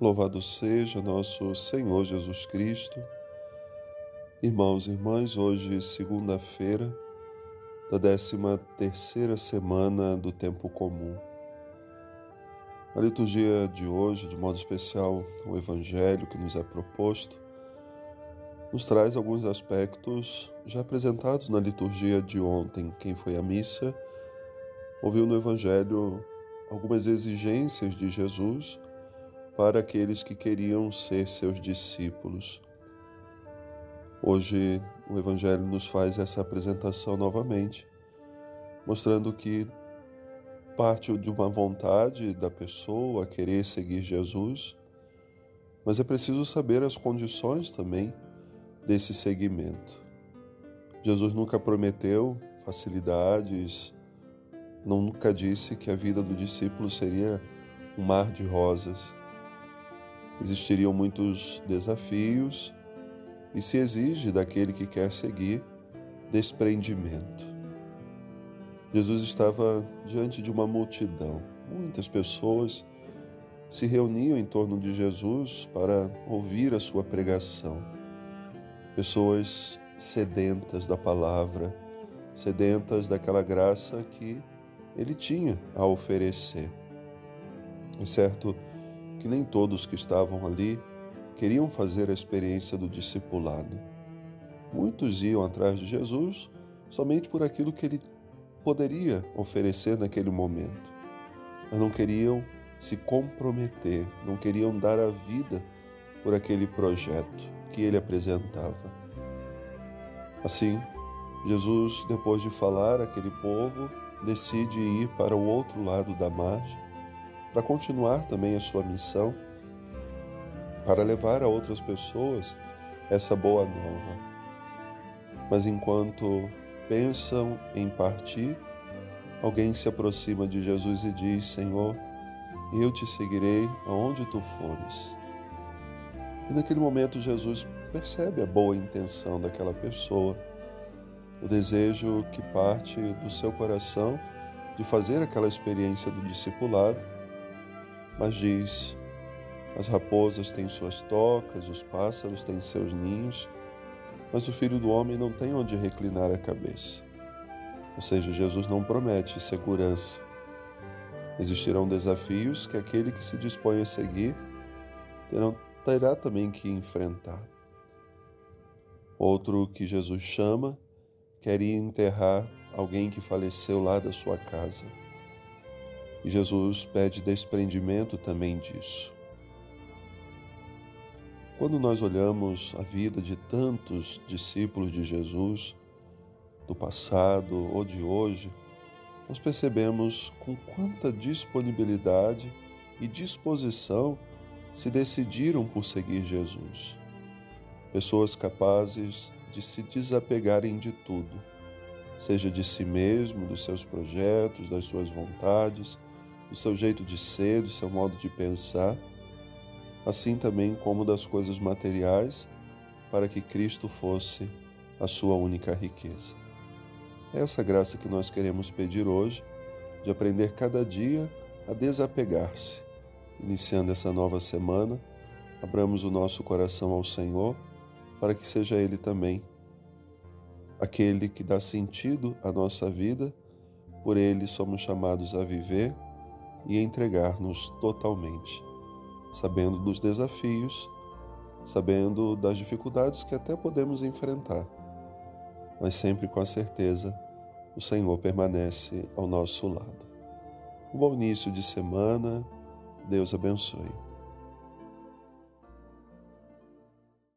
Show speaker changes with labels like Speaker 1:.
Speaker 1: Louvado seja nosso Senhor Jesus Cristo. Irmãos e irmãs, hoje, segunda-feira da 13 terceira semana do tempo comum. A liturgia de hoje, de modo especial, o evangelho que nos é proposto, nos traz alguns aspectos já apresentados na liturgia de ontem. Quem foi à missa ouviu no evangelho algumas exigências de Jesus para aqueles que queriam ser seus discípulos. Hoje o Evangelho nos faz essa apresentação novamente, mostrando que parte de uma vontade da pessoa a querer seguir Jesus, mas é preciso saber as condições também desse seguimento. Jesus nunca prometeu facilidades, nunca disse que a vida do discípulo seria um mar de rosas existiriam muitos desafios e se exige daquele que quer seguir desprendimento. Jesus estava diante de uma multidão. Muitas pessoas se reuniam em torno de Jesus para ouvir a sua pregação. Pessoas sedentas da palavra, sedentas daquela graça que ele tinha a oferecer. É certo que nem todos que estavam ali queriam fazer a experiência do discipulado. Muitos iam atrás de Jesus somente por aquilo que ele poderia oferecer naquele momento, mas não queriam se comprometer, não queriam dar a vida por aquele projeto que ele apresentava. Assim, Jesus, depois de falar aquele povo, decide ir para o outro lado da margem para continuar também a sua missão, para levar a outras pessoas essa boa nova. Mas enquanto pensam em partir, alguém se aproxima de Jesus e diz: Senhor, eu te seguirei aonde tu fores. E naquele momento Jesus percebe a boa intenção daquela pessoa, o desejo que parte do seu coração de fazer aquela experiência do discipulado mas diz: as raposas têm suas tocas, os pássaros têm seus ninhos, mas o filho do homem não tem onde reclinar a cabeça. Ou seja, Jesus não promete segurança. Existirão desafios que aquele que se dispõe a seguir terão, terá também que enfrentar. Outro que Jesus chama quer ir enterrar alguém que faleceu lá da sua casa. E Jesus pede desprendimento também disso. Quando nós olhamos a vida de tantos discípulos de Jesus, do passado ou de hoje, nós percebemos com quanta disponibilidade e disposição se decidiram por seguir Jesus. Pessoas capazes de se desapegarem de tudo, seja de si mesmo, dos seus projetos, das suas vontades, do seu jeito de ser, do seu modo de pensar, assim também como das coisas materiais, para que Cristo fosse a sua única riqueza. É essa graça que nós queremos pedir hoje, de aprender cada dia a desapegar-se. Iniciando essa nova semana, abramos o nosso coração ao Senhor, para que seja Ele também aquele que dá sentido à nossa vida, por Ele somos chamados a viver e entregar-nos totalmente, sabendo dos desafios, sabendo das dificuldades que até podemos enfrentar, mas sempre com a certeza o Senhor permanece ao nosso lado. Um bom início de semana, Deus abençoe.